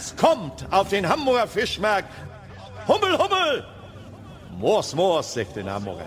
Kinders, kommt auf den Hamburger Fischmarkt. Hummel, Hummel! Moors, Moors, sagt den Hamburger.